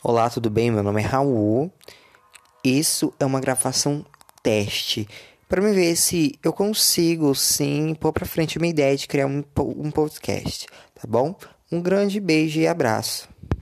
Olá, tudo bem? Meu nome é Raul. Isso é uma gravação teste para me ver se eu consigo sim pôr para frente uma ideia de criar um podcast, tá bom? Um grande beijo e abraço.